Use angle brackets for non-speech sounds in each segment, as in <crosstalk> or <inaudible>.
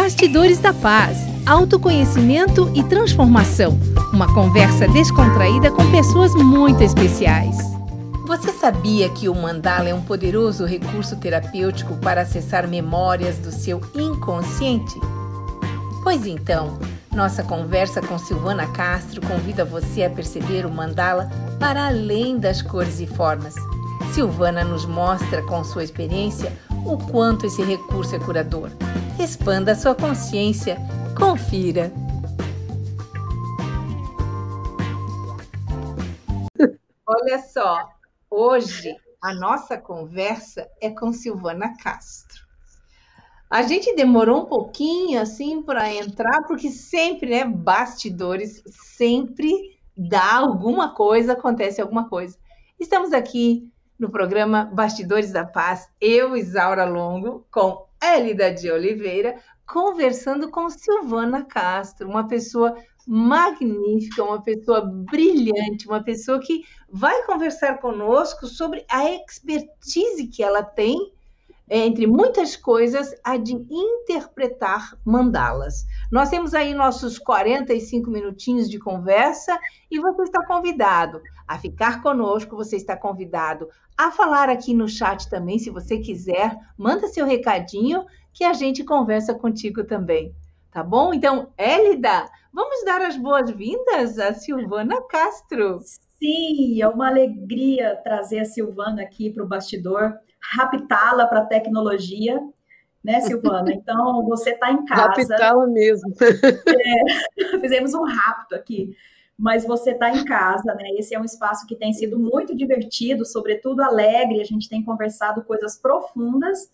Bastidores da Paz, autoconhecimento e transformação. Uma conversa descontraída com pessoas muito especiais. Você sabia que o mandala é um poderoso recurso terapêutico para acessar memórias do seu inconsciente? Pois então, nossa conversa com Silvana Castro convida você a perceber o mandala para além das cores e formas. Silvana nos mostra com sua experiência o quanto esse recurso é curador. Expanda sua consciência. Confira. Olha só, hoje a nossa conversa é com Silvana Castro. A gente demorou um pouquinho assim para entrar, porque sempre, né, bastidores, sempre dá alguma coisa, acontece alguma coisa. Estamos aqui no programa Bastidores da Paz, eu, Isaura Longo, com Elida de Oliveira, conversando com Silvana Castro, uma pessoa magnífica, uma pessoa brilhante, uma pessoa que vai conversar conosco sobre a expertise que ela tem entre muitas coisas, a de interpretar mandalas. Nós temos aí nossos 45 minutinhos de conversa e você está convidado a ficar conosco, você está convidado a falar aqui no chat também, se você quiser, manda seu recadinho que a gente conversa contigo também. Tá bom? Então, Élida, vamos dar as boas-vindas a Silvana Castro. Sim, é uma alegria trazer a Silvana aqui para o bastidor raptá-la para a tecnologia, né, Silvana? Então, você está em casa. Raptá-la mesmo. <laughs> É, <laughs> fizemos um rapto aqui. Mas você está em casa, né? Esse é um espaço que tem sido muito divertido, sobretudo alegre. A gente tem conversado coisas profundas,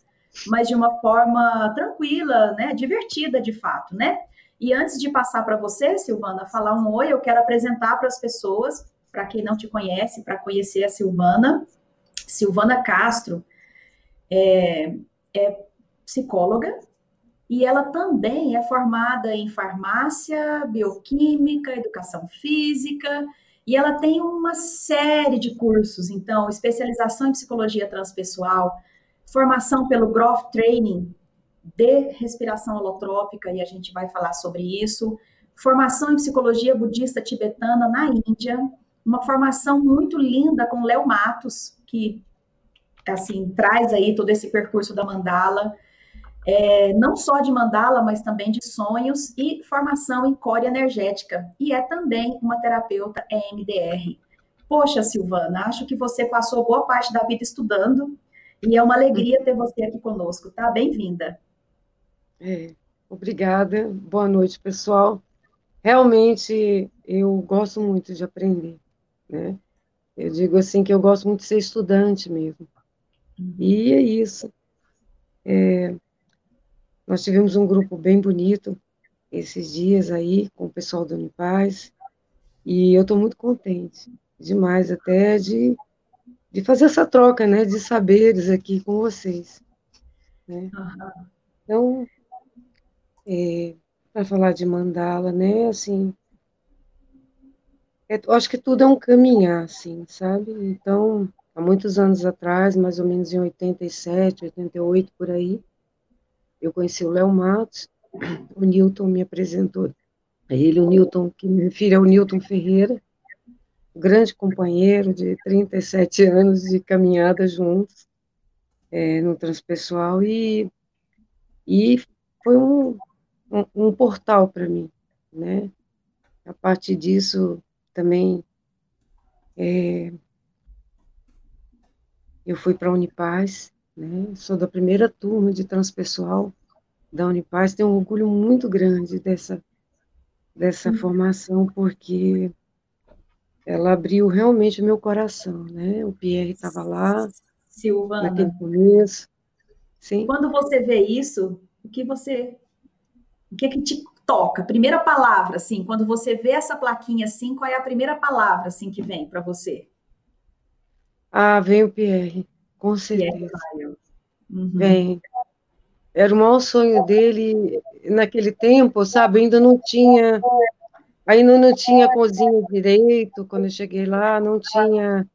mas de uma forma tranquila, né? Divertida, de fato, né? E antes de passar para você, Silvana, falar um oi, eu quero apresentar para as pessoas, para quem não te conhece, para conhecer a Silvana. Silvana Castro é, é psicóloga e ela também é formada em farmácia, bioquímica, educação física, e ela tem uma série de cursos, então, especialização em psicologia transpessoal, formação pelo Growth Training de respiração holotrópica, e a gente vai falar sobre isso, formação em psicologia budista tibetana na Índia, uma formação muito linda com Léo Matos, que assim, traz aí todo esse percurso da mandala, é, não só de mandala, mas também de sonhos e formação em core energética. E é também uma terapeuta EMDR. Poxa, Silvana, acho que você passou boa parte da vida estudando e é uma alegria ter você aqui conosco, tá? Bem-vinda. É, obrigada. Boa noite, pessoal. Realmente, eu gosto muito de aprender, né? Eu digo assim que eu gosto muito de ser estudante mesmo. E é isso. É, nós tivemos um grupo bem bonito esses dias aí, com o pessoal do Unipaz, e eu estou muito contente, demais até, de, de fazer essa troca, né, de saberes aqui com vocês. Né? Uhum. Então, é, para falar de mandala, né, assim, é, eu acho que tudo é um caminhar, assim, sabe? Então, há muitos anos atrás, mais ou menos em 87, 88, por aí, eu conheci o Léo Matos, o Newton me apresentou a ele, o Newton, que me refiro é o Newton Ferreira, grande companheiro de 37 anos de caminhada juntos é, no transpessoal, e, e foi um, um, um portal para mim, né? A partir disso, também é, eu fui para a Unipaz, né? Sou da primeira turma de transpessoal da Unipaz, tenho um orgulho muito grande dessa dessa uhum. formação porque ela abriu realmente o meu coração, né? O Pierre estava lá, Silvana. naquele começo. Sim. Quando você vê isso, o que você, o que é que te toca? Primeira palavra, assim, quando você vê essa plaquinha assim, qual é a primeira palavra assim que vem para você? Ah, vem o Pierre, com certeza. Uhum. Vem. Era o maior sonho dele naquele tempo, sabe? Ainda não tinha, ainda não tinha cozinha direito. Quando eu cheguei lá, não tinha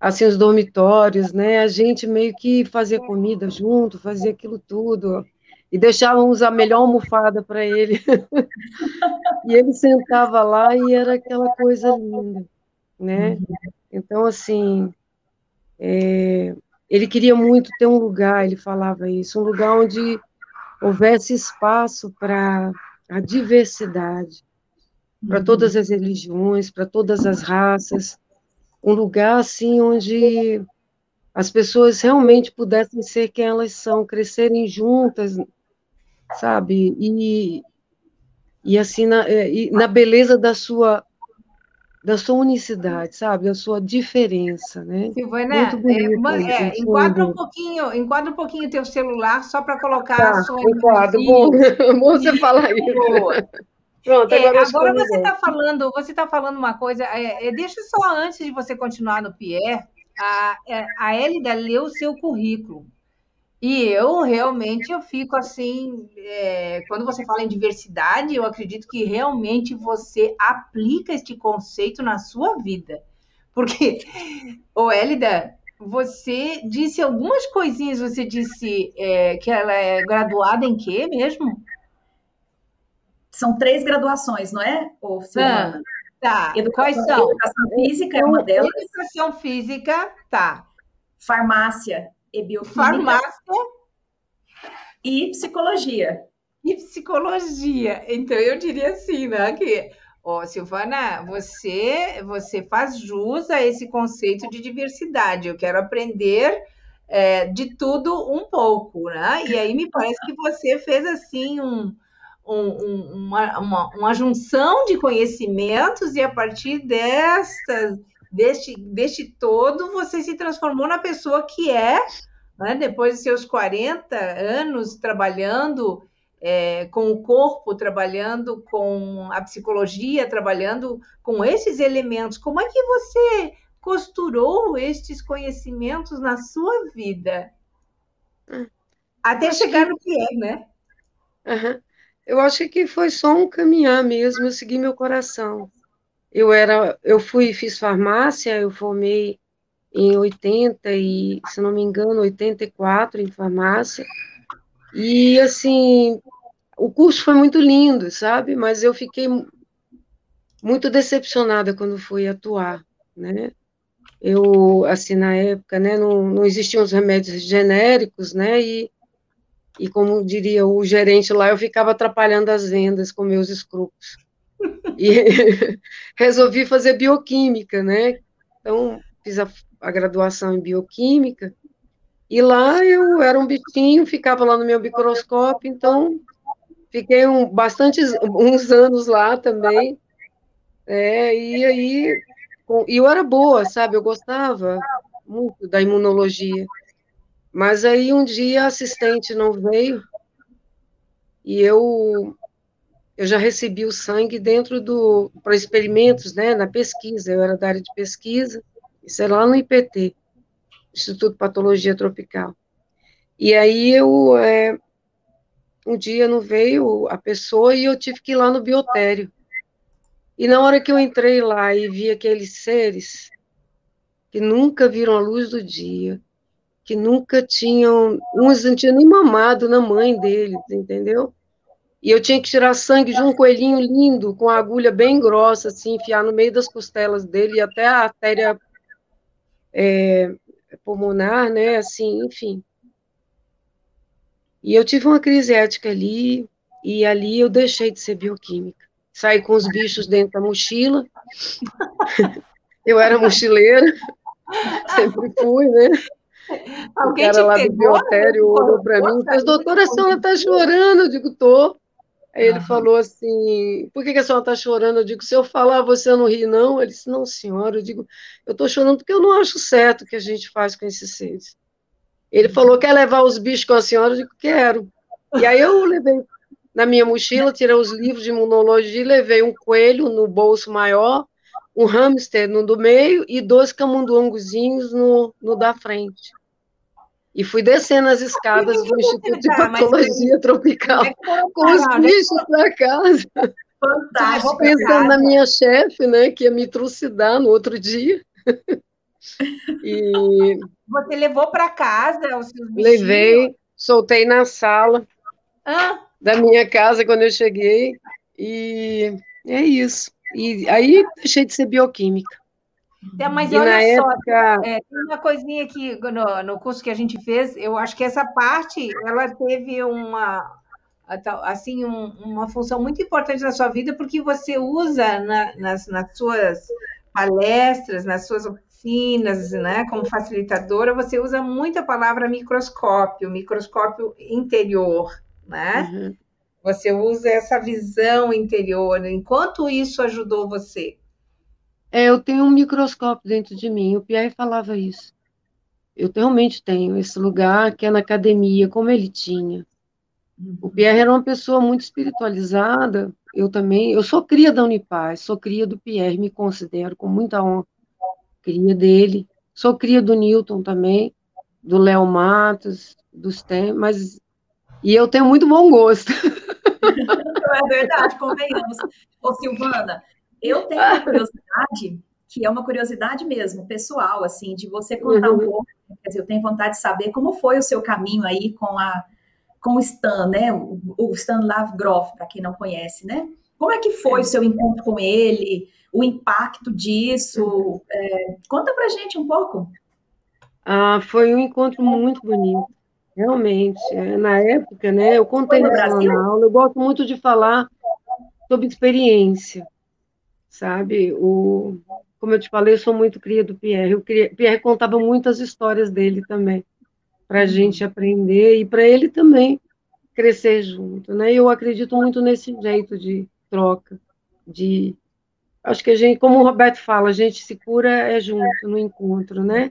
assim os dormitórios, né? A gente meio que fazia comida junto, fazia aquilo tudo. e deixávamos a melhor almofada para ele. <laughs> e ele sentava lá e era aquela coisa linda, né? Uhum. Então, assim, é, ele queria muito ter um lugar, ele falava isso, um lugar onde houvesse espaço para a diversidade, para uhum. todas as religiões, para todas as raças, um lugar assim onde as pessoas realmente pudessem ser quem elas são, crescerem juntas, sabe? E, e assim, na, é, e na beleza da sua da sua unicidade, sabe, da sua diferença, né? Silvana, Muito bonito, é, é, enquadra um pouquinho, enquadra um pouquinho teu celular só para colocar tá, a sua enquadro, bom, <laughs> bom você falar <laughs> isso. Pronto, agora, é, agora você está falando, você está falando uma coisa. É, é, deixa só antes de você continuar no Pierre, a, é, a Elida leu o seu currículo. E eu realmente eu fico assim, é, quando você fala em diversidade, eu acredito que realmente você aplica este conceito na sua vida. Porque, ô Elida, você disse algumas coisinhas, você disse é, que ela é graduada em quê mesmo? São três graduações, não é, ô, Silvana? Ah, tá. Educação, Quais são? Educação física é uma delas. Educação física, tá. Farmácia e bioquímica. Farmácia. E psicologia. E psicologia. Então, eu diria assim, né, que... Ó, oh, Silvana, você, você faz jus a esse conceito de diversidade. Eu quero aprender é, de tudo um pouco, né? E aí me parece que você fez assim um, um, uma, uma, uma junção de conhecimentos e a partir desta, deste, deste todo você se transformou na pessoa que é, né, depois de seus 40 anos trabalhando é, com o corpo, trabalhando com a psicologia, trabalhando com esses elementos. Como é que você costurou estes conhecimentos na sua vida? Hum. Até chegar no que é, né? Uhum. Eu acho que foi só um caminhar mesmo, eu segui meu coração. Eu era, eu fui, fiz farmácia, eu formei em 80 e, se não me engano, 84 em farmácia. E assim, o curso foi muito lindo, sabe? Mas eu fiquei muito decepcionada quando fui atuar, né? Eu, assim, na época, né, não, não existiam os remédios genéricos, né? E e como diria o gerente lá, eu ficava atrapalhando as vendas com meus escrúpulos. E <laughs> resolvi fazer bioquímica, né? Então, fiz a, a, graduação em bioquímica, e lá eu era um bichinho, ficava lá no meu microscópio, então fiquei um, bastante, uns anos lá também, é, e aí, e eu era boa, sabe, eu gostava muito da imunologia, mas aí um dia a assistente não veio. E eu eu já recebi o sangue dentro do para experimentos, né, na pesquisa. Eu era da área de pesquisa, isso é lá no IPT, Instituto de Patologia Tropical. E aí eu é, um dia não veio a pessoa e eu tive que ir lá no biotério. E na hora que eu entrei lá e vi aqueles seres que nunca viram a luz do dia, que nunca tinham, uns não tinham nem mamado na mãe deles, entendeu? E eu tinha que tirar sangue de um coelhinho lindo, com a agulha bem grossa, assim, enfiar no meio das costelas dele, e até a artéria é, pulmonar, né, assim, enfim. E eu tive uma crise ética ali, e ali eu deixei de ser bioquímica. Saí com os bichos dentro da mochila. <laughs> eu era mochileira, <laughs> sempre fui, né? Alguém o cara lá do biotério olhou para mim e disse, doutora, a senhora está chorando? Eu digo, tô. Aí ele falou assim, por que, que a senhora está chorando? Eu digo, se eu falar, você não ri, não? Ele disse, não, senhora. Eu digo, eu estou chorando porque eu não acho certo o que a gente faz com esses seres. Ele falou, quer levar os bichos com a senhora? Eu digo, quero. E aí eu levei na minha mochila, tirei os livros de imunologia, levei um coelho no bolso maior, um hamster no do meio e dois camundongozinhos no, no da frente. E fui descendo as escadas do Instituto de Patologia Tropical é com os bichos para casa. Fantástico. Pensando na minha chefe, né, que ia me trucidar no outro dia. E... Você levou para casa os seus bichinhos? Levei, soltei na sala. ah. da minha casa quando eu cheguei. E é isso. E aí deixei de ser bioquímica. É, mas e olha só, época... é, tem uma coisinha aqui no, no curso que a gente fez, eu acho que essa parte, ela teve uma, assim, um, uma função muito importante na sua vida, porque você usa na, nas, nas suas palestras, nas suas oficinas, né, como facilitadora, você usa muito a palavra microscópio, microscópio interior, né? Uhum. Você usa essa visão interior. Enquanto isso ajudou você? É, eu tenho um microscópio dentro de mim. O Pierre falava isso. Eu realmente tenho esse lugar que é na academia, como ele tinha. O Pierre era uma pessoa muito espiritualizada. Eu também. Eu sou cria da Unipaz, sou cria do Pierre, me considero com muita honra. Cria dele. Sou cria do Newton também, do Léo Matos, dos Tem, mas. E eu tenho muito bom gosto. <laughs> é verdade, convenhamos. Ô, Silvana, eu tenho uma curiosidade, que é uma curiosidade mesmo, pessoal, assim, de você contar uhum. um pouco, quer dizer, eu tenho vontade de saber como foi o seu caminho aí com a com o Stan, né, o, o Stan Lavgroff, para quem não conhece, né? Como é que foi é. o seu encontro com ele, o impacto disso? É, conta pra gente um pouco. Ah, foi um encontro muito bonito. Realmente, é, na época, né, eu contei na aula, eu gosto muito de falar sobre experiência, sabe? O, como eu te falei, eu sou muito cria do Pierre. O Pierre contava muitas histórias dele também, para a uhum. gente aprender e para ele também crescer junto, né? Eu acredito muito nesse jeito de troca, de acho que a gente, como o Roberto fala, a gente se cura é junto no encontro, né?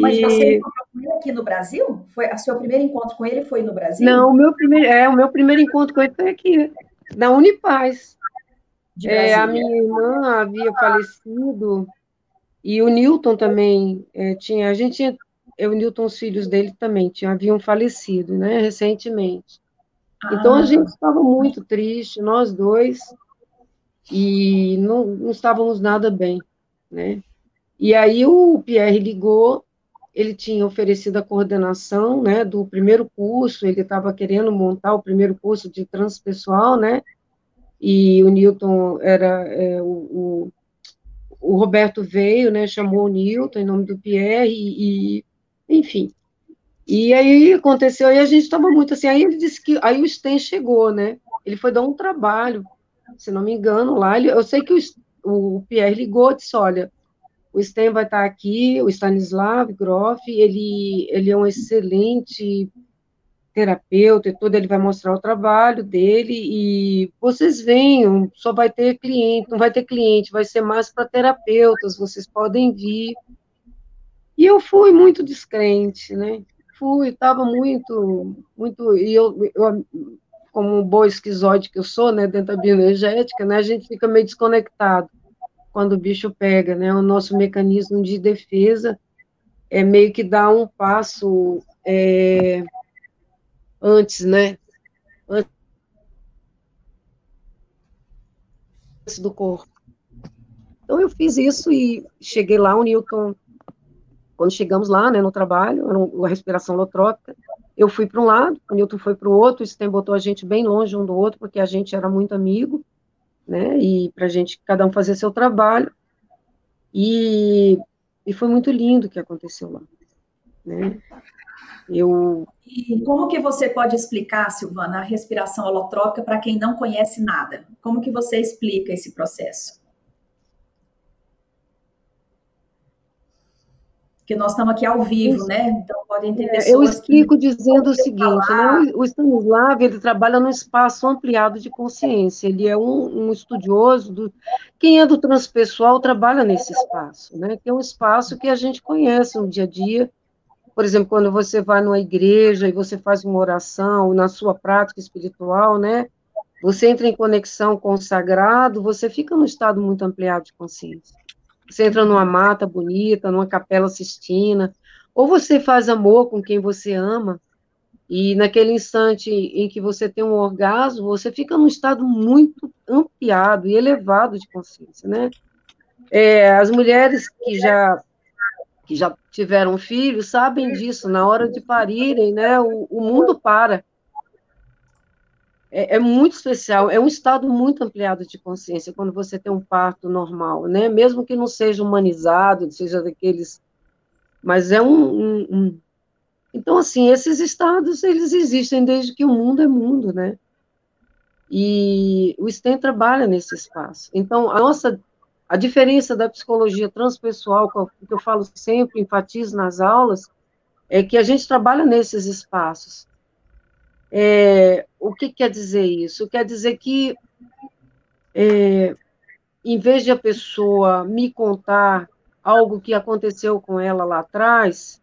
Mas você encontrou com ele aqui no Brasil? Foi, o seu primeiro encontro com ele foi no Brasil? Não, o meu primeiro, é, o meu primeiro encontro com ele foi aqui, na Unipaz. É, a minha irmã havia falecido e o Newton também é, tinha, a gente tinha, eu e o Newton, os filhos dele também haviam falecido, né, recentemente. Ah. Então a gente estava muito triste, nós dois, e não, não estávamos nada bem, né? E aí o Pierre ligou, ele tinha oferecido a coordenação, né, do primeiro curso, ele estava querendo montar o primeiro curso de transpessoal, né, e o Newton era, é, o, o, o, Roberto veio, né, chamou o Newton em nome do Pierre, e, e enfim, e aí aconteceu, e a gente estava muito assim, aí ele disse que, aí o Sten chegou, né, ele foi dar um trabalho, se não me engano, lá, ele, eu sei que o, o Pierre ligou e disse, olha, o Sten vai estar aqui, o Stanislav Groff, ele, ele é um excelente terapeuta e tudo, ele vai mostrar o trabalho dele e vocês venham, só vai ter cliente, não vai ter cliente, vai ser mais para terapeutas, vocês podem vir. E eu fui muito descrente, né? Fui, estava muito, muito, e eu, eu como um boa esquizoide que eu sou, né, dentro da bioenergética, né, a gente fica meio desconectado quando o bicho pega, né? O nosso mecanismo de defesa é meio que dar um passo é, antes, né? Antes do corpo. Então eu fiz isso e cheguei lá, o Newton, quando chegamos lá, né, no trabalho, era uma respiração holotrópica, eu fui para um lado, o Newton foi para o outro, isso tem botou a gente bem longe um do outro, porque a gente era muito amigo, né? E para a gente, cada um fazer seu trabalho. E, e foi muito lindo o que aconteceu lá, né? Eu... E como que você pode explicar, Silvana, a respiração holotrópica para quem não conhece nada? Como que você explica esse processo? porque nós estamos aqui ao vivo, né? Então podem ter pessoas. É, eu explico dizendo o seguinte: né? o Stanislav ele trabalha num espaço ampliado de consciência. Ele é um, um, estudioso do. Quem é do transpessoal trabalha nesse espaço, né? Que é um espaço que a gente conhece no dia a dia. Por exemplo, quando você vai numa igreja e você faz uma oração na sua prática espiritual, né? Você entra em conexão com o sagrado, você fica num estado muito ampliado de consciência. Você entra numa mata bonita, numa capela sistina, ou você faz amor com quem você ama, e naquele instante em que você tem um orgasmo, você fica num estado muito ampliado e elevado de consciência, né? É, as mulheres que já que já tiveram filhos sabem disso. Na hora de parirem, né? O, o mundo para. é, é, muito especial, é um estado muito ampliado de consciência quando você tem um parto normal, né? Mesmo que não seja humanizado, seja daqueles, mas é um, um, um... então assim esses estados eles existem desde que o mundo é mundo, né? E o STEM trabalha nesse espaço. Então a nossa a diferença da psicologia transpessoal, que eu falo sempre, enfatizo nas aulas, é que a gente trabalha nesses espaços. É, o que quer dizer isso? Quer dizer que, é, em vez de a pessoa me contar algo que aconteceu com ela lá atrás,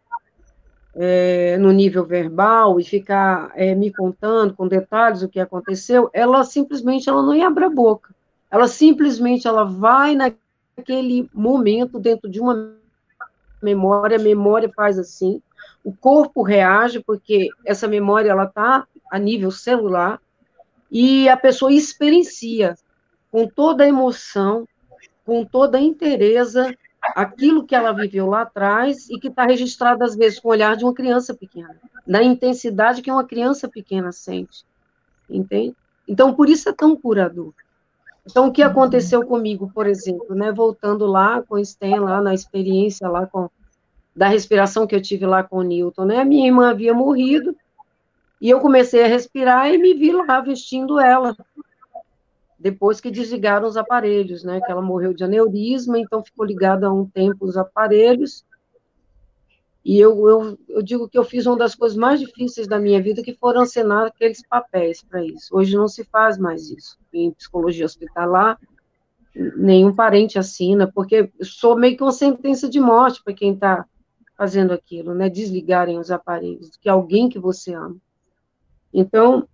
é, no nível verbal, e ficar é, me contando com detalhes o que aconteceu, ela simplesmente ela não abre a boca. Ela simplesmente ela vai naquele momento dentro de uma memória, a memória faz assim, o corpo reage, porque essa memória ela está a nível celular, e a pessoa experiencia com toda a emoção, com toda a interesa, aquilo que ela viveu lá atrás e que está registrado, às vezes, com o olhar de uma criança pequena, na intensidade que uma criança pequena sente, entende? Então, por isso é tão curador. Então, o que aconteceu comigo, por exemplo, né, voltando lá com o Sten, lá na experiência lá com da respiração que eu tive lá com o Newton, né? Minha irmã havia morrido e eu comecei a respirar e me vi lá vestindo ela. Depois que desligaram os aparelhos, né? Que ela morreu de aneurisma, então ficou ligada há um tempo os aparelhos. E eu, eu, eu digo que eu fiz uma das coisas mais difíceis da minha vida, que foram assinar aqueles papéis para isso. Hoje não se faz mais isso. Em psicologia hospitalar, nenhum parente assina, porque sou meio que uma sentença de morte para quem está fazendo aquilo, né? Desligarem os aparelhos, que alguém que você ama. Então,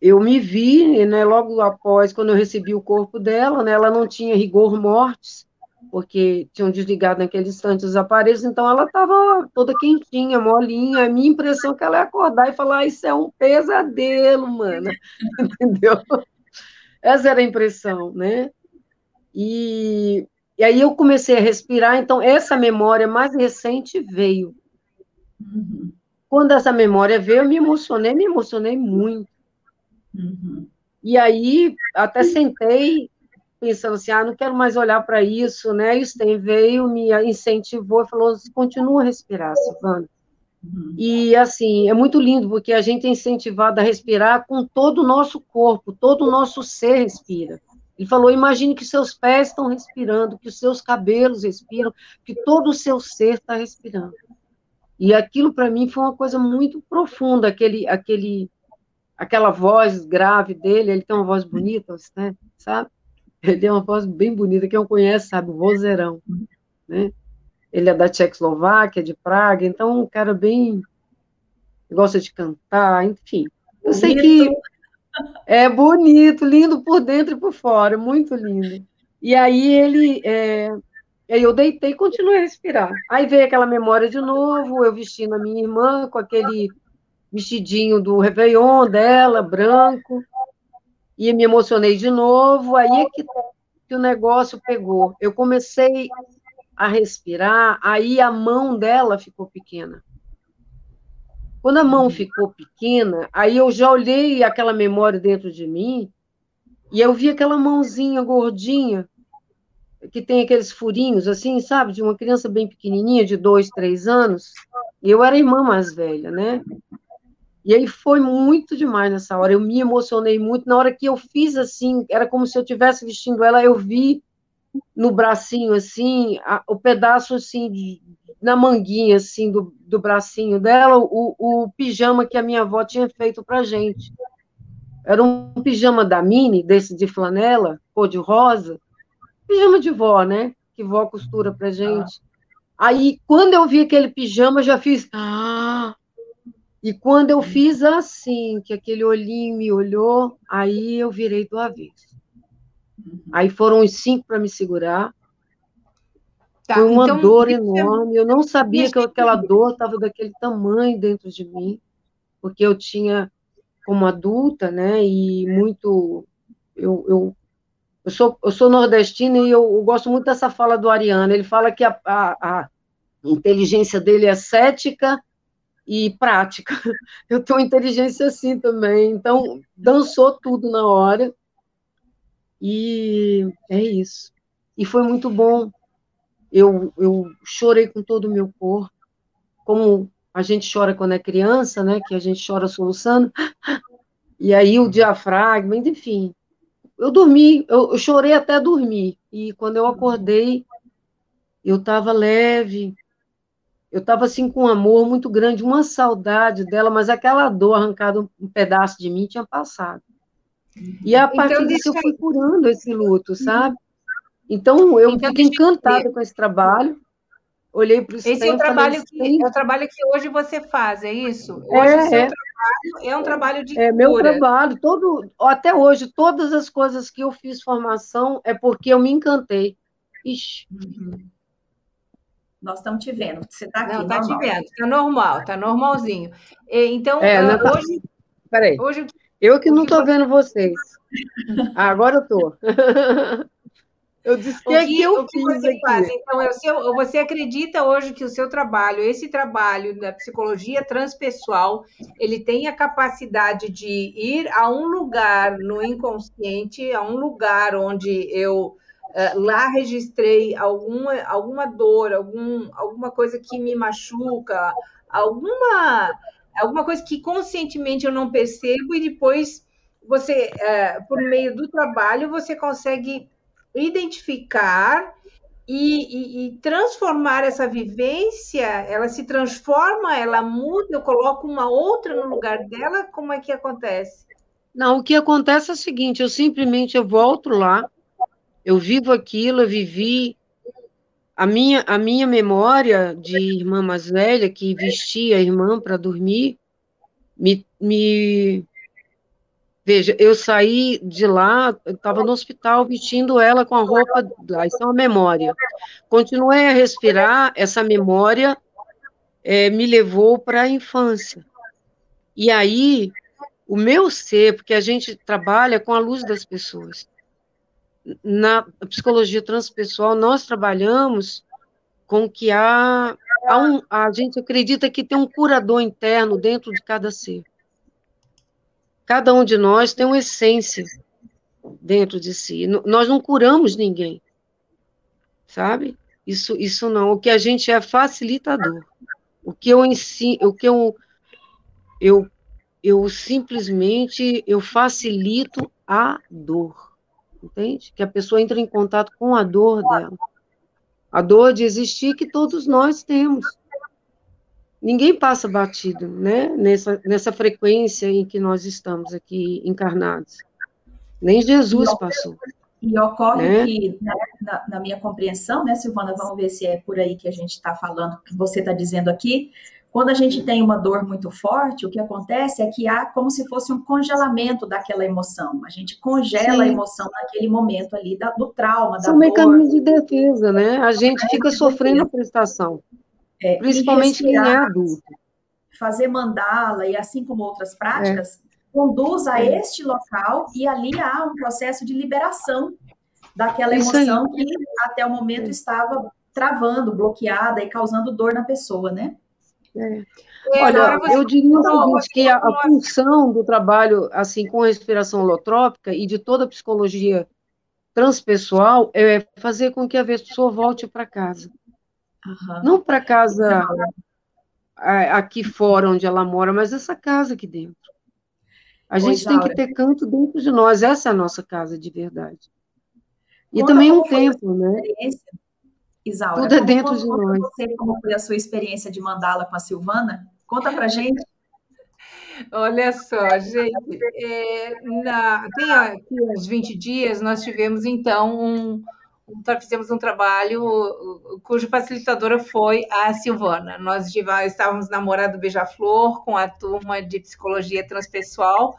eu me vi, né, logo após, quando eu recebi o corpo dela, né, ela não tinha rigor mortis, porque tinham desligado naquele instante os aparelhos, então ela estava toda quentinha, molinha. A minha impressão é que ela ia acordar e falar: ah, Isso é um pesadelo, mano. <laughs> Entendeu? Essa era a impressão, né? E e aí eu comecei a respirar, então essa memória mais recente veio. Uhum. Quando essa memória veio, eu me emocionei, me emocionei muito. Uhum. E aí até sentei pensando assim, ah, não quero mais olhar para isso, né? E o Sten veio, me incentivou, falou, continua a respirar, Silvana. Uhum. E assim, é muito lindo, porque a gente é incentivado a respirar com todo o nosso corpo, todo o nosso ser respira. Ele falou: imagine que seus pés estão respirando, que os seus cabelos respiram, que todo o seu ser está respirando. E aquilo para mim foi uma coisa muito profunda, aquele, aquele, aquela voz grave dele. Ele tem uma voz bonita, né? sabe? Ele tem uma voz bem bonita. Quem o conhece sabe, o vozeirão, né? Ele é da Tchecoslováquia, de Praga, então um cara bem gosta de cantar, enfim. Eu sei que <laughs> é bonito, lindo por dentro e por fora, muito lindo. E aí ele, é, aí eu deitei e continuei a respirar. Aí veio aquela memória de novo, eu vestindo a minha irmã com aquele vestidinho do Réveillon dela, branco, e me emocionei de novo, aí é que, que o negócio pegou. Eu comecei a respirar, aí a mão dela ficou pequena. Quando a mão ficou pequena, aí eu já olhei aquela memória dentro de mim e eu vi aquela mãozinha gordinha que tem aqueles furinhos assim, sabe, de uma criança bem pequenininha, de dois, três anos. Eu era irmã mais velha, né? E aí foi muito demais nessa hora. Eu me emocionei muito. Na hora que eu fiz assim, era como se eu estivesse vestindo ela, eu vi no bracinho assim, a, o pedaço assim de, na manguinha, assim, do, do bracinho dela, o, o pijama que a minha avó tinha feito pra gente. Era um pijama da Mini, desse de flanela, cor de rosa. Pijama de vó, né? Que vó costura pra gente. Aí, quando eu vi aquele pijama, já fiz. Ah! E quando eu fiz assim, que aquele olhinho me olhou, aí eu virei do avesso. Aí foram os cinco para me segurar. Tá, Foi uma então, dor enorme. Eu não sabia que aquela dor estava daquele tamanho dentro de mim, porque eu tinha, como adulta, né, e muito. Eu, eu, eu, sou, eu sou nordestina e eu, eu gosto muito dessa fala do Ariano. Ele fala que a, a, a inteligência dele é cética e prática. <laughs> Eu tenho inteligência assim também. Então, dançou tudo na hora. E é isso. E foi muito bom. Eu, eu chorei com todo o meu corpo. Como a gente chora quando é criança, né? Que a gente chora soluçando. <laughs> E aí o diafragma, enfim. Eu dormi, eu, eu chorei até dormir. E quando eu acordei, eu estava leve, eu estava assim com um amor muito grande, uma saudade dela, mas aquela dor arrancada um pedaço de mim tinha passado. E a então, partir então, disso eu fui curando esse luto, sabe? Então eu então, fiquei encantada com esse trabalho. Olhei para o Esse é o trabalho que é o trabalho que hoje você faz, é isso? Hoje é, o seu é. trabalho é um trabalho de É cura. meu trabalho, todo até hoje todas as coisas que eu fiz formação é porque eu me encantei. Ixi. Uhum. Nós estamos te vendo. Você está aqui. Não, está te vendo. Está normal, está normalzinho. Então, é, uh, tá... hoje. Peraí. Hoje, eu que não estou vendo vocês. Ah, agora eu estou. <laughs> Eu disse que, o que, eu o que você aqui. faz? Então, é seu, você acredita hoje que o seu trabalho, esse trabalho da psicologia transpessoal, ele tem a capacidade de ir a um lugar no inconsciente, a um lugar onde eu uh, lá registrei alguma, alguma dor, algum, alguma coisa que me machuca, alguma, alguma coisa que conscientemente eu não percebo e depois você, uh, por meio do trabalho, você consegue identificar e, e, e, transformar essa vivência, ela se transforma, ela muda, eu coloco uma outra no lugar dela, como é que acontece? Não, o que acontece é o seguinte, eu simplesmente eu volto lá, eu vivo aquilo, eu vivi a minha, a minha memória de irmã mais velha, que vestia a irmã para dormir, me, me, Veja, eu saí de lá, estava no hospital vestindo ela com a roupa lá, isso é uma memória. Continuei a respirar, essa memória é, me levou para a infância. E aí, o meu ser, porque a gente trabalha com a luz das pessoas. Na psicologia transpessoal, nós trabalhamos com que há, há um, a gente acredita que tem um curador interno dentro de cada ser. Cada um de nós tem uma essência dentro de si. Nós não curamos ninguém, sabe? Isso, isso não. O que a gente é facilitador. O que eu ensino, o que eu, eu, eu simplesmente eu facilito a dor, entende? Que a pessoa entre em contato com a dor dela, a dor de existir que todos nós temos ninguém passa batido, né? Nessa, nessa frequência em que nós estamos aqui encarnados. Nem Jesus passou. E ocorre né? que, né, na, na, minha compreensão, né, Silvana, vamos ver se é por aí que a gente está falando, que você está dizendo aqui, quando a gente tem uma dor muito forte, o que acontece é que há como se fosse um congelamento daquela emoção. A gente congela Sim. a emoção naquele momento ali da, do trauma, São da dor. São mecanismos de defesa, né? A gente fica sofrendo a prestação. É, Principalmente quem é adulto. Fazer mandala e assim como outras práticas, é. conduz a é. este local e ali há um processo de liberação daquela Isso emoção aí. que até o momento é. estava travando, bloqueada e causando dor na pessoa, né? É. Olha, eu diria o seguinte, que a, a, função do trabalho assim com respiração holotrópica e de toda a psicologia transpessoal é fazer com que a pessoa volte para casa. Uhum. Não para casa aqui fora onde ela mora, mas essa casa aqui dentro. A pois gente tem que ter canto dentro de nós, essa é a nossa casa de verdade. E Conta também um tempo, né? Isaura, Tudo é dentro de nós. Você, como foi a sua experiência de mandá-la com a Silvana? Conta pra gente. Olha só, gente, é, na, tem aqui uns 20 dias, nós tivemos, então, um, fizemos um trabalho cuja facilitadora foi a Silvana. Nós estávamos na Morada do Beija-Flor com a turma de psicologia transpessoal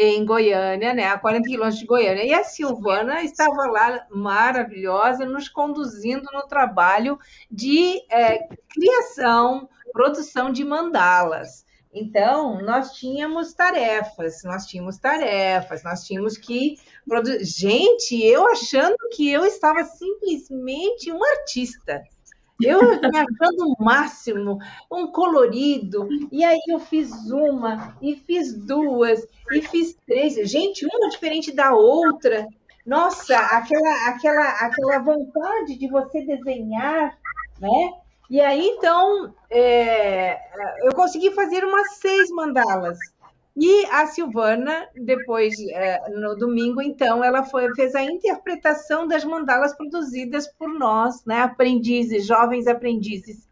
em Goiânia, né, a 40 quilômetros de Goiânia. E a Silvana estava lá maravilhosa, nos conduzindo no trabalho de é, criação, produção de mandalas. Então, nós tínhamos tarefas, nós tínhamos tarefas, nós tínhamos que produzir. Gente, eu achando que eu estava simplesmente um artista. Eu me achando o máximo, um colorido, e aí eu fiz uma, e fiz duas, e fiz três. Gente, uma diferente da outra. Nossa, aquela, aquela, aquela vontade de você desenhar, né? E aí, então, é, eu consegui fazer umas seis mandalas. E a Silvana, depois, é, no domingo, então, ela foi, fez a interpretação das mandalas produzidas por nós, né, aprendizes, jovens aprendizes.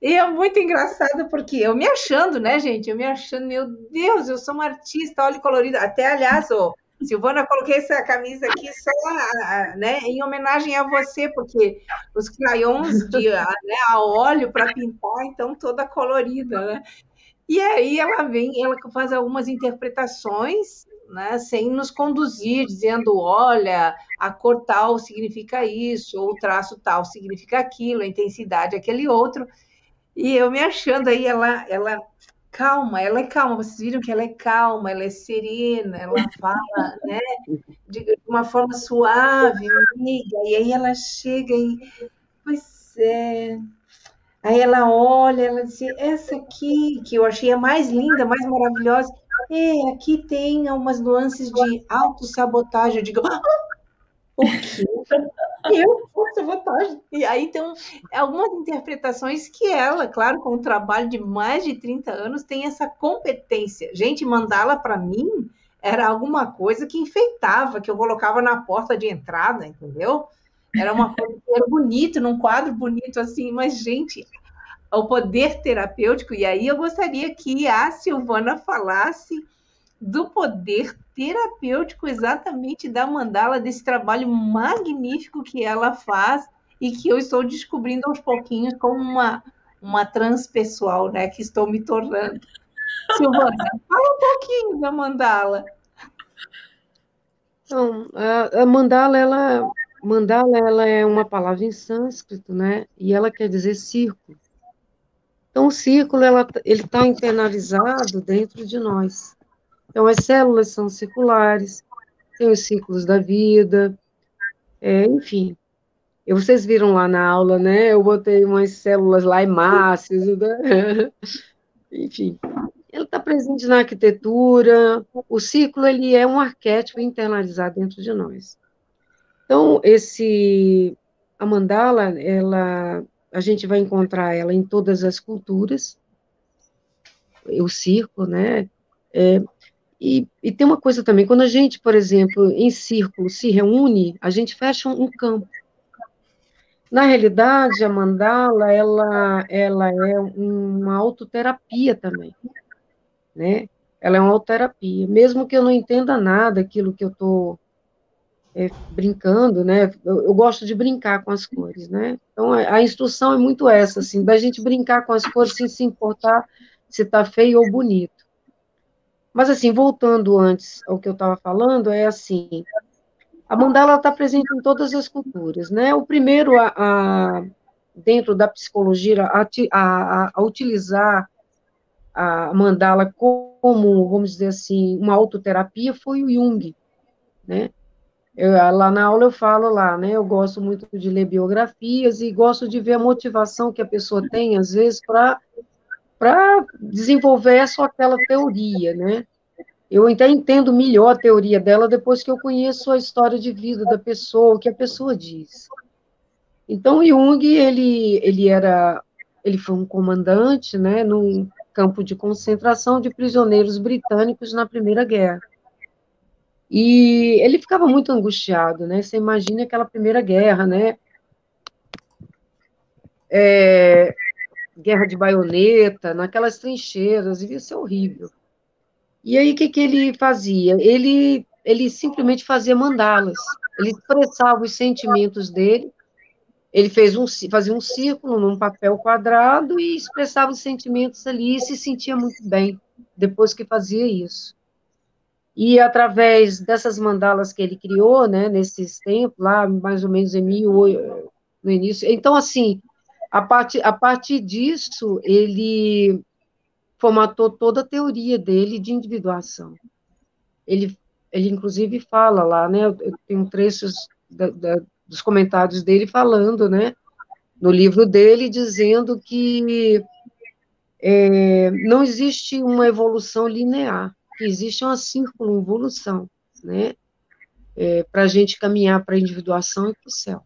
E é muito engraçado porque eu me achando, né, gente? Eu me achando, meu Deus, eu sou uma artista, olha colorido. Até, aliás, ô, Silvana, coloquei essa camisa aqui só né, em homenagem a você, porque os crayons de, né, a óleo para pintar, então toda colorida, né? E aí ela vem, ela faz algumas interpretações, né, sem nos conduzir, dizendo, olha, a cor tal significa isso, ou o traço tal significa aquilo, a intensidade aquele outro. E eu me achando aí, ela, ela calma, ela é calma, vocês viram que ela é calma, ela é serena, ela fala, né, de uma forma suave, amiga, e aí ela chega e, pois é, Aí ela olha, ela diz, essa aqui, que eu achei a mais linda, mais maravilhosa, é, aqui tem umas nuances de autossabotagem. Eu digo, ah, o quê? Eu sabotagem. E aí, então, algumas interpretações que ela, claro, com um trabalho de mais de 30 anos, tem essa competência. Gente, mandá-la para mim era alguma coisa que enfeitava, que eu colocava na porta de entrada, entendeu? Era uma coisa bonito, num quadro bonito assim, mas, gente, o poder terapêutico, e aí eu gostaria que a Silvana falasse do poder terapêutico exatamente da mandala, desse trabalho magnífico que ela faz e que eu estou descobrindo aos pouquinhos como uma, uma transpessoal, né, que estou me tornando. Silvana, fala um pouquinho da mandala. Então, a, a mandala, ela Mandala ela é uma palavra em sânscrito, né? E ela quer dizer círculo. Então, o círculo ela, ele está internalizado dentro de nós. Então, as células são circulares, tem os ciclos da vida, é, enfim. E vocês viram lá na aula, né? Eu botei umas células lá hemácias, <laughs> né? enfim. Ele está presente na arquitetura. O ciclo ele é um arquétipo internalizado dentro de nós. Então, esse a mandala, ela a gente vai encontrar ela em todas as culturas, o círculo, né? É, e, e, tem uma coisa também, quando a gente, por exemplo, em círculo se reúne, a gente fecha um campo. Na realidade, a mandala, ela, ela é uma autoterapia também, né? Ela é uma autoterapia. Mesmo que eu não entenda nada aquilo que eu estou é, brincando, né? Eu, eu, gosto de brincar com as cores, né? Então a, a, instrução é muito essa, assim, da gente brincar com as cores sem se importar se está feio ou bonito. Mas assim, voltando antes ao que eu estava falando, é assim, a mandala está presente em todas as culturas, né? O primeiro a, a dentro da psicologia a, a, a utilizar a mandala como, vamos dizer assim, uma autoterapia foi o Jung, né? Eu, lá na aula eu falo lá, né? Eu gosto muito de ler biografias e gosto de ver a motivação que a pessoa tem, às vezes, para para desenvolver só aquela teoria, né? Eu até entendo melhor a teoria dela depois que eu conheço a história de vida da pessoa, o que a pessoa diz. Então, Jung, ele, ele era, ele foi um comandante, né, num campo de concentração de prisioneiros britânicos na Primeira Guerra. E ele ficava muito angustiado, né? Você imagina aquela primeira guerra, né? É, guerra de baioneta, naquelas trincheiras, devia ser horrível. E aí, o que, que ele fazia? Ele, ele simplesmente fazia mandalas, ele expressava os sentimentos dele, ele fez um, fazia um círculo num papel quadrado e expressava os sentimentos ali e se sentia muito bem depois que fazia isso. E através dessas mandalas que ele criou, né, nesses tempos, lá mais ou menos em mil, no início. Então, assim, a partir, a partir disso, ele formatou toda a teoria dele de individuação. Ele, ele inclusive, fala lá, né, eu tenho trechos da, da, dos comentários dele falando, né, no livro dele, dizendo que é, não existe uma evolução linear, que existe uma circunvolução, né? É, para a gente caminhar para a individuação e para o céu.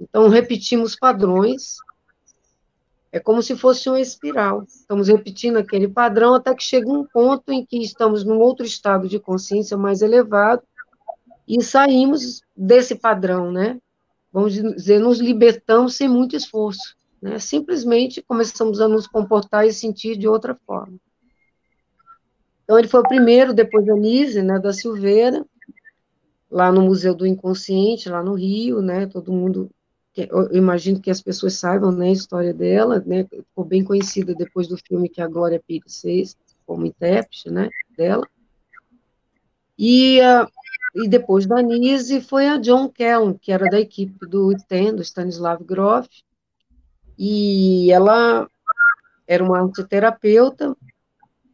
Então, repetimos padrões, é como se fosse uma espiral. Estamos repetindo aquele padrão até que chega um ponto em que estamos num outro estado de consciência mais elevado e saímos desse padrão, né? Vamos dizer, nos libertamos sem muito esforço. Né? Simplesmente começamos a nos comportar e sentir de outra forma. Então, ele foi o primeiro, depois da Nise, né, da Silveira, lá no Museu do Inconsciente, lá no Rio, né, todo mundo, eu imagino que as pessoas saibam, né, a história dela, né, ficou bem conhecida depois do filme que a Glória Pires fez, como intérprete, né, dela. E, uh, e depois da Nise foi a John Kellum, que era da equipe do Sten, do Stanislav Grof, e ela era uma antiterapeuta,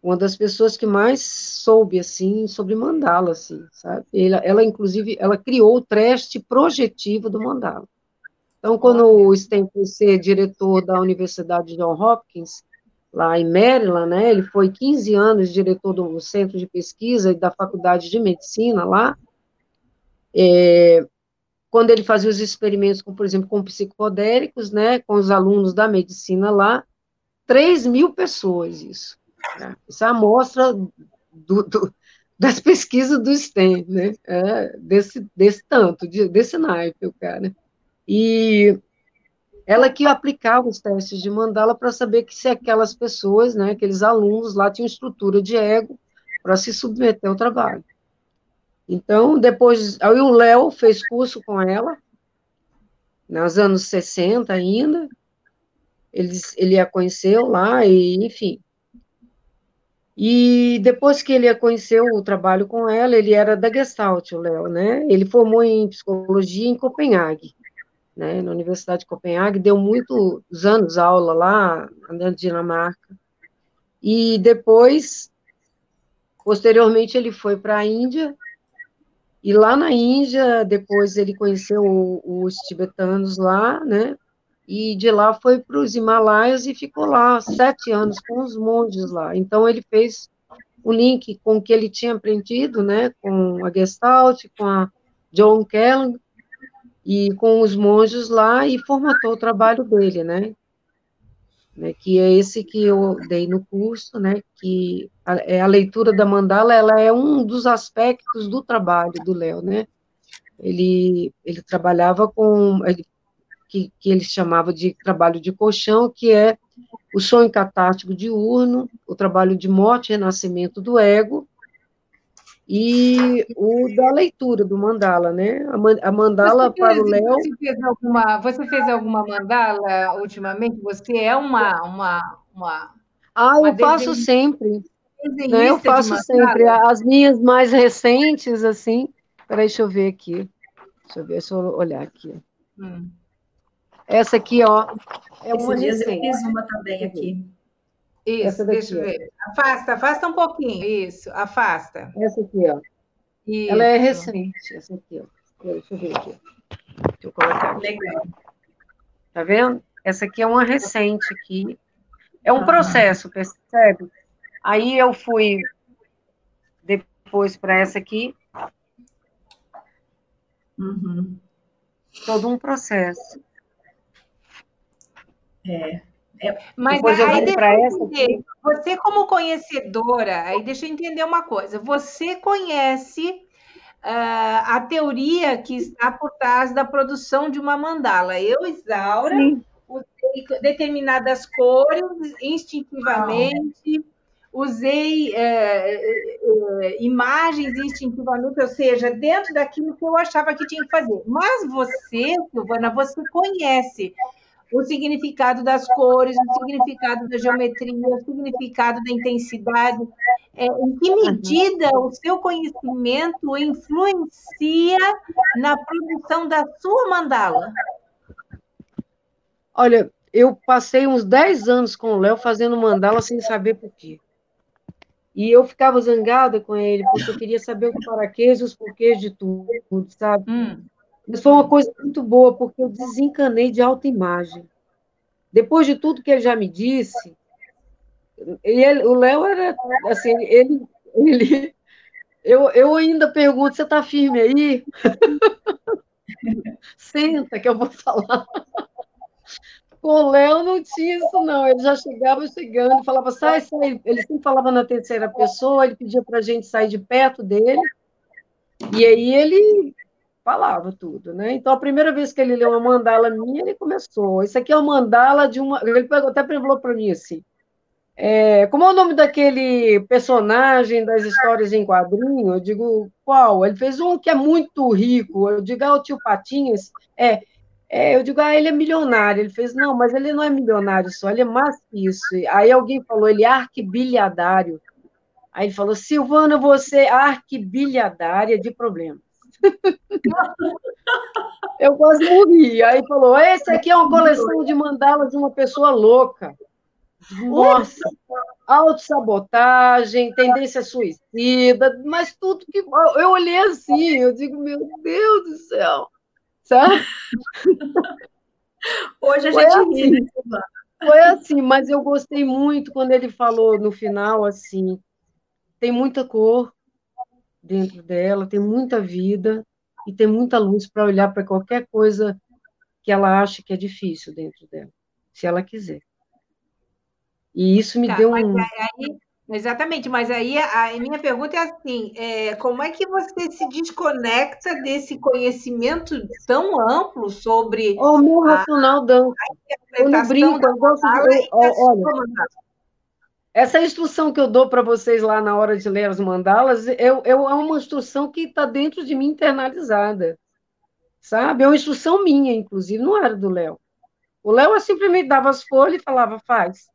uma das pessoas que mais soube, assim, sobre mandala, assim, sabe? Ela, ela, inclusive, ela criou o treste projetivo do mandala. Então, quando o Sten foi ser diretor da Universidade John Hopkins, lá em Maryland, né, ele foi 15 anos diretor do Centro de Pesquisa e da Faculdade de Medicina lá, é, quando ele fazia os experimentos, com, por exemplo, com psicodélicos, né, com os alunos da medicina lá, 3 mil pessoas, isso. Né? Isso é a amostra do, do, das pesquisas do STEM, né, é, desse, desse tanto, de, desse naipe, o cara. E ela que aplicava os testes de mandala para saber que se aquelas pessoas, né, aqueles alunos lá tinham estrutura de ego para se submeter ao trabalho. Então, depois, aí o Léo fez curso com ela, nos anos 60 ainda, ele, ele a conheceu lá, e, enfim. E depois que ele conheceu o trabalho com ela, ele era da Gestalt, o Léo, né? Ele formou em psicologia em Copenhague, né? Na Universidade de Copenhague, deu muitos anos aula lá, na Dinamarca. E depois, posteriormente, ele foi para a Índia, e lá na Índia, depois ele conheceu os tibetanos lá, né? E de lá foi para os Himalaias e ficou lá sete anos com os monges lá. Então ele fez o link com o que ele tinha aprendido, né? Com a Gestalt, com a John Kelly e com os monges lá e formatou o trabalho dele, né? né, que é esse que eu dei no curso, né, que a, é a leitura da mandala, ela é um dos aspectos do trabalho do Léo, né, ele, ele trabalhava com, ele, que, que ele chamava de trabalho de colchão, que é o sonho catártico diurno, o trabalho de morte e renascimento do ego, e o da leitura do mandala, né? A mandala fez, para o Léo. Você fez alguma, você fez alguma mandala ultimamente? Você é uma uma uma Ah, uma eu faço sempre. Né? Eu faço sempre as minhas mais recentes assim. Peraí, deixa eu ver aqui. Deixa eu ver, deixa eu olhar aqui. Hum. Essa aqui, ó, é uma recente. Eu fiz uma também aqui. Isso, deixa eu ver. Afasta, afasta um pouquinho. Isso, afasta. Essa aqui, ó. Isso. Ela é recente, essa aqui, ó. Deixa eu ver aqui. Deixa eu colocar. Aqui. Legal. Tá vendo? Essa aqui é uma recente aqui. É um processo, percebe? Aí eu fui depois para essa aqui. Uhum. Todo um processo. É. É, Mas aí deixa eu entender, você como conhecedora, aí deixa eu entender uma coisa, você conhece uh, a teoria que está por trás da produção de uma mandala. Eu, Isaura, Sim. usei determinadas cores instintivamente, usei uh, uh, imagens instintivamente, ou seja, dentro daquilo que eu achava que tinha que fazer. Mas você, Silvana, você conhece o significado das cores, o significado da geometria, o significado da intensidade. É, em que medida o seu conhecimento influencia na produção da sua mandala? Olha, eu passei uns 10 anos com o Léo fazendo mandala sem saber por quê. E eu ficava zangada com ele, porque eu queria saber o paraquês e os porquês de tudo, sabe? Hum. Mas foi uma coisa muito boa, porque eu desencanei de autoimagem. depois de tudo que ele já me disse, ele, o Léo era assim, ele, ele eu, eu ainda pergunto, você está firme aí? <laughs> Senta que eu vou falar. Com o Léo não tinha isso, não. Ele já chegava chegando, falava, sai, sai. Ele sempre falava na terceira pessoa, ele pedia para a gente sair de perto dele. E aí ele falava tudo, né? Então, a primeira vez que ele leu uma mandala minha, ele começou. Isso aqui é uma mandala de uma. Ele até falou para mim assim. É, como é o nome daquele personagem das histórias em quadrinho? Eu digo, qual? Ele fez um que é muito rico. Eu digo, ah, o tio Patinhas. É, é, eu digo, ah, ele é milionário. Ele fez, não, mas ele não é milionário só, ele é mais que isso. Aí alguém falou, ele é arquibilhadário. Aí ele falou, Silvana, você é arquibilhadária de problemas. <laughs> eu quase morri. Aí falou, esse aqui é uma coleção de mandalas de uma pessoa louca. Nossa, autossabotagem, tendência suicida, mas tudo que. Eu olhei assim, eu digo, meu Deus do céu, sabe? Hoje a foi gente assim, ri, né, Foi assim, mas eu gostei muito quando ele falou no final assim: tem muita cor dentro dela, tem muita vida e tem muita luz para olhar para qualquer coisa que ela acha que é difícil dentro dela, se ela quiser. E isso me tá, deu um. Aí, exatamente, mas aí a, a, minha pergunta é assim: é, como é que você se desconecta desse conhecimento tão amplo sobre. O meu racional dança. Eu não brinco, eu gosto de. olha, essa instrução que eu dou para vocês lá na hora de ler as mandalas, eu, eu, é uma instrução que está dentro de mim internalizada. Sabe? É uma instrução minha, inclusive, não era do Léo. O Léo simplesmente dava as folhas e falava, faz.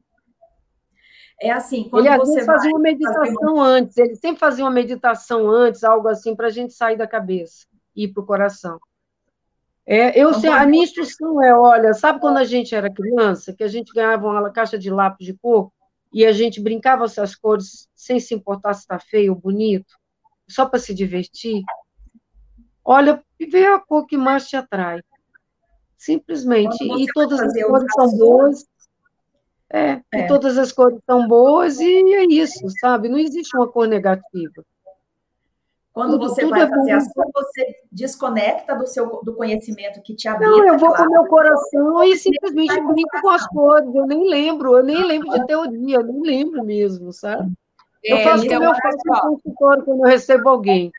É assim, quando ele você fazia uma meditação uma... antes, ele sempre fazia uma meditação antes, algo assim, para a gente sair da cabeça e ir para o coração. É, eu sei, a minha instrução é, olha, sabe quando a gente era criança, que a gente ganhava uma caixa de lápis de cor e a gente brincava essas cores sem se importar se está feio ou bonito, só para se divertir? Olha, vê a cor que mais te atrai. Simplesmente. E todas as cores são boas é, é. E todas as cores são boas e é isso, sabe? Não existe uma cor negativa. Quando tudo, você tudo vai é fazer a sua, você desconecta do seu do conhecimento que te habita. Não, eu vou claro. com o meu coração e simplesmente brinco com as cores. Eu nem lembro, eu nem lembro de teoria, eu nem lembro mesmo, sabe? É, eu faço então, como eu faço no consultório quando eu recebo alguém.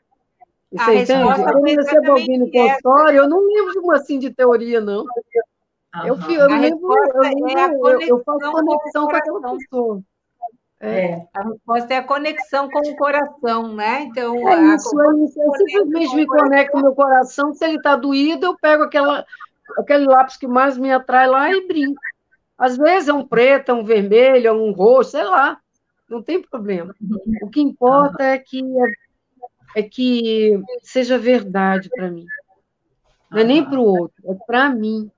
Você entende? Quando eu recebo alguém no consultório, eu não lembro de uma assim de teoria, não. Uhum. Eu, eu, lembro, eu, lembro, é eu, eu faço conexão com, com aquela pessoa. É. é. A resposta é a conexão com o coração, né? Então, é isso, é isso. Eu simplesmente me conecto com o meu coração. Se ele está doído, eu pego aquela, aquele lápis que mais me atrai lá e brinco. Às vezes é um preto, é um vermelho, é um roxo, sei lá. Não tem problema. O que importa é que é, é que seja verdade para mim. Não é nem para o outro, é para mim.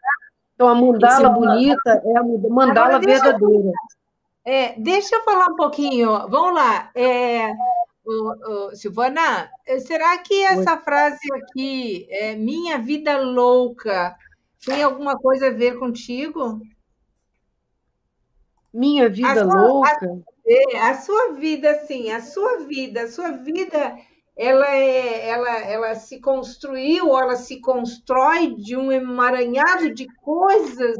Então, a mandala é bonita é a mandala verdadeira. É, deixa eu falar um pouquinho. Vamos lá. É, o, o, Silvana, será que essa Oi. frase aqui, é, minha vida louca, tem alguma coisa a ver contigo? Minha vida a sua, louca? A, é, a sua vida, sim, a sua vida, a sua vida ela, é, ela, ela se construiu, ela se constrói de um emaranhado de coisas.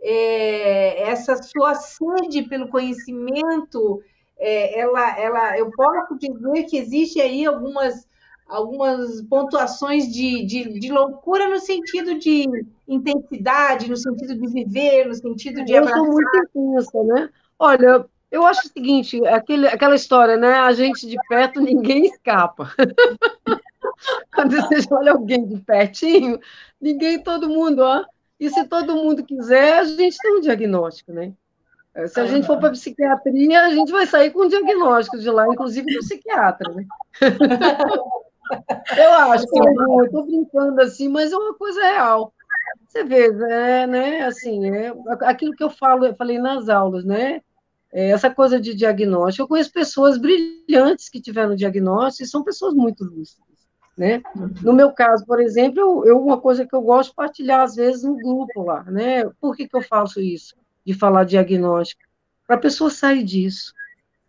É, essa sua sede pelo conhecimento, é, ela, ela, eu posso dizer que existe aí algumas, algumas pontuações de, de, de loucura no sentido de intensidade, no sentido de viver, no sentido de eu abraçar. Eu sou muito intensa, né? Olha, eu acho o seguinte, aquele, aquela história, né? A gente de perto, ninguém escapa. <laughs> Quando você olha alguém de pertinho, ninguém, todo mundo, ó. E se todo mundo quiser, a gente tem um diagnóstico, né? Se a gente for para a psiquiatria, a gente vai sair com um diagnóstico de lá, inclusive do psiquiatra, né? <laughs> Eu acho que eu estou brincando assim, mas é uma coisa real. Você vê, é, né? Assim, é aquilo que eu falo, eu falei nas aulas, né? É, essa coisa de diagnóstico. Eu conheço pessoas brilhantes que tiveram diagnóstico e são pessoas muito lúcidas. Né? Uhum. No meu caso, por exemplo, eu, eu, uma coisa que eu gosto de partilhar às vezes no grupo lá, né? Por que, que eu faço isso? de falar diagnóstico, para a pessoa sair disso.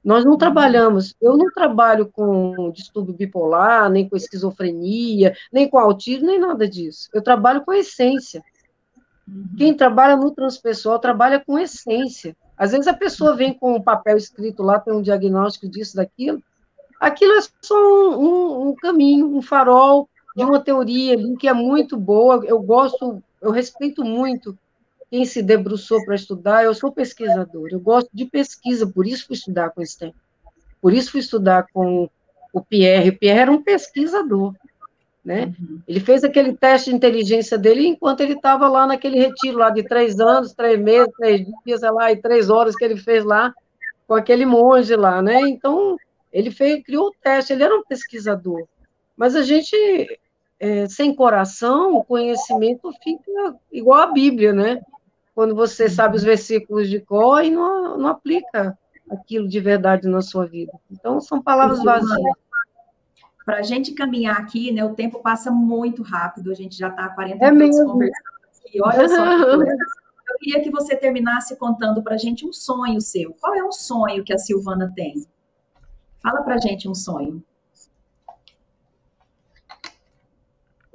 Nós não trabalhamos, eu não trabalho com distúrbio bipolar, nem com esquizofrenia, nem com autismo, nem nada disso. Eu trabalho com essência. Uhum. Quem trabalha no transpessoal trabalha com essência. Às vezes a pessoa vem com um papel escrito lá, tem um diagnóstico disso, daquilo. Aquilo é só um, um, um caminho, um farol de uma teoria ali que é muito boa. Eu gosto, eu respeito muito quem se debruçou para estudar, eu sou pesquisador, eu gosto de pesquisa, por isso fui estudar com STEM. Por isso fui estudar com o Pierre. O Pierre era um pesquisador, né? Uhum. Ele fez aquele teste de inteligência dele enquanto ele estava lá naquele retiro lá de três anos, três meses, três dias, sei lá, e três horas que ele fez lá com aquele monge lá, né? Então, ele fez, criou o teste, ele era um pesquisador. Mas a gente, é, sem coração, o conhecimento fica igual a Bíblia, né? quando você sabe os versículos de cor e não, não aplica aquilo de verdade na sua vida. Então, são palavras vazias. Para a gente caminhar aqui, né, o tempo passa muito rápido, a gente já está há 40 é minutos mesmo. conversando aqui, olha só <laughs> Eu queria que você terminasse contando para a gente um sonho seu. Qual é o sonho que a Silvana tem? Fala para a gente um sonho.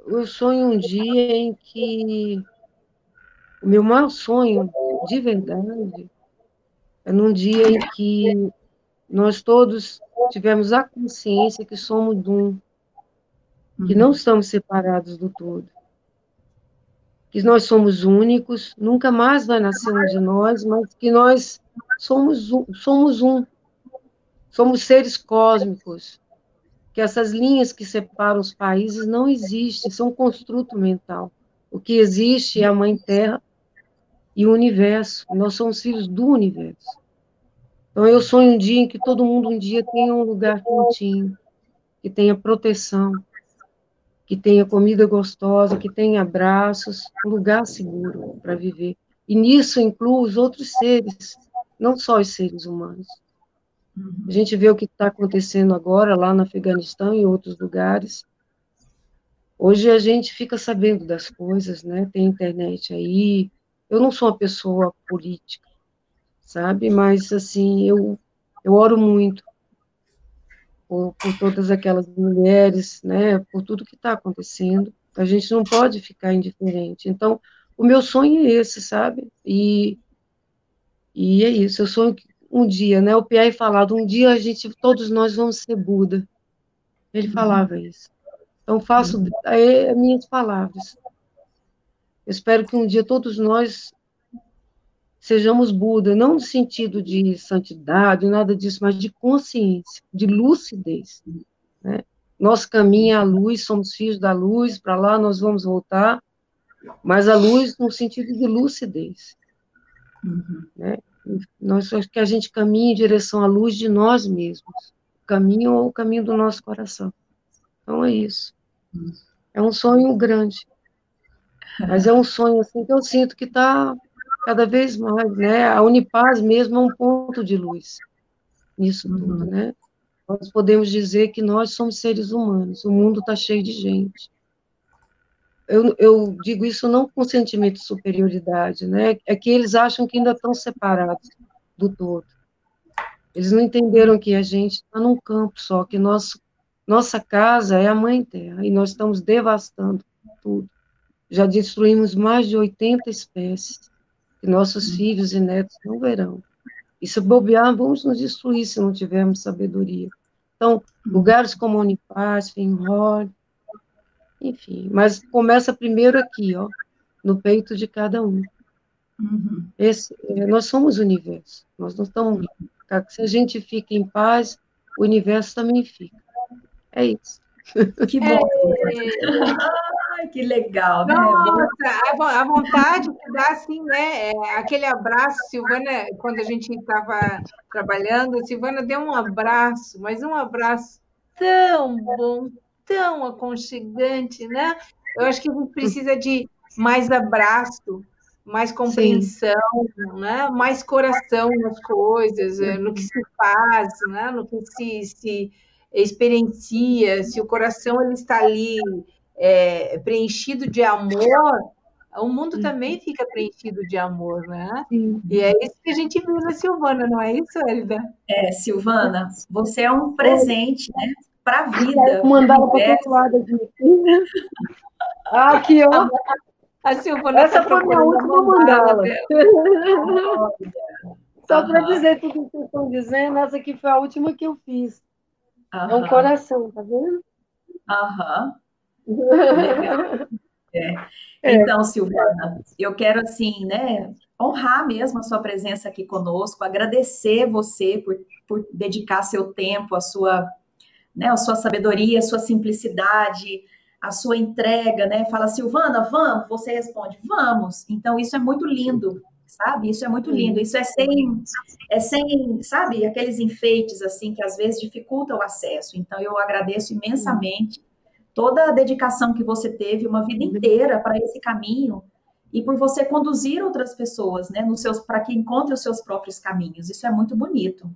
Eu sonho um dia em que o meu maior sonho, de verdade, é num dia em que nós todos tivemos a consciência que somos um, que uhum. não estamos separados do todo, que nós somos únicos, nunca mais vai nascer um de nós, mas que nós somos um, somos um, somos seres cósmicos, que essas linhas que separam os países não existem, são um construto mental. O que existe é a Mãe Terra e o universo. Nós somos filhos do universo. Então, eu sonho um dia em que todo mundo um dia tenha um lugar quentinho, que tenha proteção, que tenha comida gostosa, que tenha abraços, um lugar seguro para viver. E nisso inclui os outros seres, não só os seres humanos. A gente vê o que está acontecendo agora lá no Afeganistão e em outros lugares. Hoje a gente fica sabendo das coisas, né? Tem internet aí, eu não sou uma pessoa política, sabe? Mas, assim, eu, eu oro muito por, por todas aquelas mulheres, né? Por tudo que está acontecendo. A gente não pode ficar indiferente. Então, o meu sonho é esse, sabe? E, e é isso. Eu sonho que um dia, né? O Pierre falado, um dia a gente, todos nós vamos ser Buda. Ele falava isso. Então, faço é, é minhas palavras. Eu espero que um dia todos nós sejamos Buda, não no sentido de santidade, nada disso, mas de consciência, de lucidez. Né? Nosso caminho é a luz, somos filhos da luz, para lá nós vamos voltar, mas a luz no sentido de lucidez. Uhum. Né? Nós que a gente caminhe em direção à luz de nós mesmos, o caminho ou o caminho do nosso coração. Então é isso. Uhum. É um sonho grande. Mas é um sonho assim que eu sinto que está cada vez mais, né? A Unipaz mesmo é um ponto de luz nisso uhum. tudo, né? Nós podemos dizer que nós somos seres humanos, o mundo está cheio de gente. Eu, eu, digo isso não com sentimento de superioridade, né? É que eles acham que ainda estão separados do todo. Eles não entenderam que a gente está num campo só, que nosso, nossa casa é a Mãe Terra, e nós estamos devastando tudo já destruímos mais de 80 espécies, que nossos uhum. filhos e netos não verão. E se bobear, vamos nos destruir se não tivermos sabedoria. Então, uhum. lugares como Unipaz, Finrod, enfim, mas começa primeiro aqui, ó, no peito de cada um. Uhum. Esse, é, nós somos o universo, nós não estamos. Se a gente fica em paz, o universo também fica. É isso. Que <laughs> bom. É... Ai, que legal, né? Nossa, a vontade que dá, assim, né? É, aquele abraço, Silvana, quando a gente estava trabalhando, a Silvana deu um abraço, mas um abraço tão bom, tão aconchegante, né? Eu acho que a gente precisa de mais abraço, mais compreensão, né? mais coração nas coisas, no que se faz, né? no que se, se experiencia, se o coração ele está ali é, preenchido de amor, o mundo também fica preenchido de amor, né? Sim. E é isso que a gente viu na Silvana, não é isso, Elida? É, Silvana, você é um presente, né? Para a vida. Mandar para outro lado aqui. <laughs> Ah, aqui, ó. A Silvana Essa tá foi minha última mandala. <laughs> Só para dizer tudo o que vocês estão dizendo, essa aqui foi a última que eu fiz. Aham. É um coração, tá vendo? Aham. <laughs> É. é. Então, Silvana, eu quero assim, né, honrar mesmo a sua presença aqui conosco, agradecer você por, por dedicar seu tempo, a sua, né, a sua sabedoria, a sua simplicidade, a sua entrega, né? Fala, Silvana, vamos, você responde, vamos. Então, isso é muito lindo, sabe? Isso é muito lindo. Isso é sem, é sem, sabe, aqueles enfeites assim que às vezes dificultam o acesso. Então, eu agradeço imensamente toda a dedicação que você teve uma vida inteira para esse caminho e por você conduzir outras pessoas, né, nos seus para que encontrem os seus próprios caminhos. Isso é muito bonito.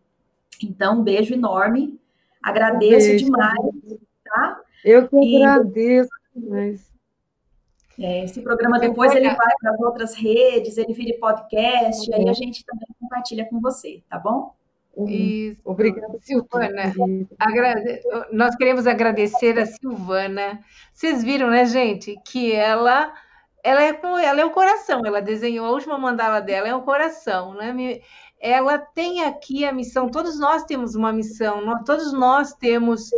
Então, um beijo enorme. Agradeço beijo. demais, tá? Eu que e, agradeço demais. É, esse programa depois ele vai para as outras redes, ele vira podcast, uhum. aí a gente também compartilha com você, tá bom? Isso. Obrigada, Silvana. Agrade... Nós queremos agradecer a Silvana. Vocês viram, né, gente, que ela ela é, ela é o coração, ela desenhou a última mandala dela, é o coração, né? Ela tem aqui a missão, todos nós temos uma missão, nós, todos nós temos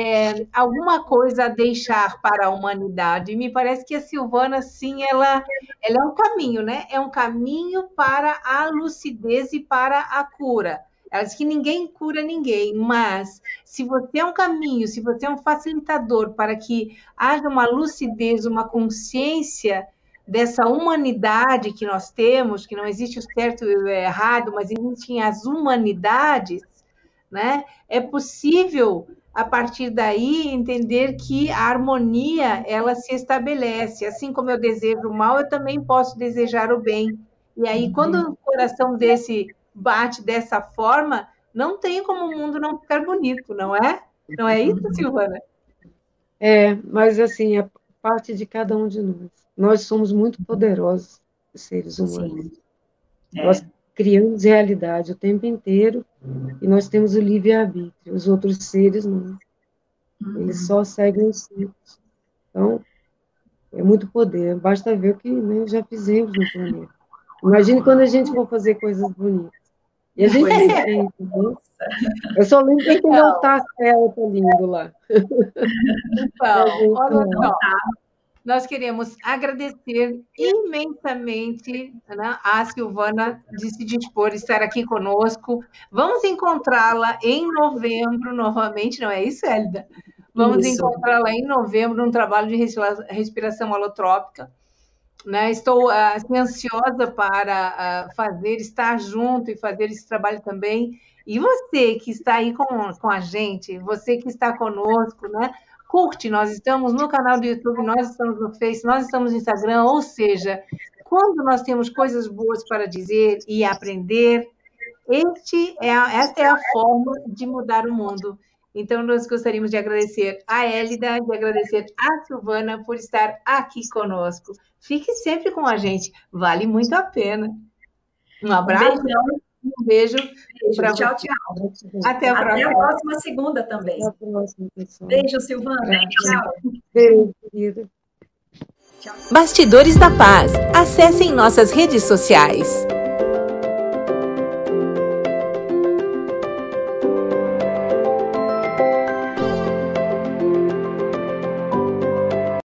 é, alguma coisa a deixar para a humanidade. E me parece que a Silvana, sim, ela, ela é um caminho, né? É um caminho para a lucidez e para a cura. Ela diz que ninguém cura ninguém, mas se você é um caminho, se você é um facilitador para que haja uma lucidez, uma consciência dessa humanidade que nós temos, que não existe o certo e o errado, mas existem as humanidades, né? É possível a partir daí entender que a harmonia ela se estabelece. Assim como eu desejo o mal, eu também posso desejar o bem. E aí, quando o coração desse bate dessa forma, não tem como o mundo não ficar bonito, não é? Não é isso, Silvana? É, mas assim, é parte de cada um de nós. Nós somos muito poderosos, seres humanos. É. Nós criamos realidade o tempo inteiro e nós temos o livre-arbítrio. Os outros seres não. Eles uhum. só seguem os ciclos. Então, é muito poder. Basta ver o que né, já fizemos no planeta. Imagine quando a gente for fazer coisas bonitas. E a gente é. tem, Eu só lembro que tem um céu tá lindo lá. <laughs> <laughs> Então, olha só. Nós queremos agradecer imensamente né, a Silvana de se dispor a estar aqui conosco. Vamos encontrá-la em novembro novamente, não é isso, Hélida? Vamos encontrá-la em novembro num trabalho de respiração holotrópica. Né? Estou assim, ansiosa para uh, fazer, estar junto e fazer esse trabalho também. E você que está aí com, com a gente, você que está conosco, né? Curte, nós estamos no canal do YouTube, nós estamos no Face, nós estamos no Instagram, ou seja, quando nós temos coisas boas para dizer e aprender, este é a, esta é a forma de mudar o mundo. Então, nós gostaríamos de agradecer a Hélida, de agradecer a Silvana por estar aqui conosco. Fique sempre com a gente, vale muito a pena. Um abraço. Um beijo. beijo tchau, tchau. Até a Até próxima. a próxima segunda também. Até a próxima, pessoal. Beijo, Silvana. Tchau. Beijo, querida. Bastidores da Paz. Acessem nossas redes sociais.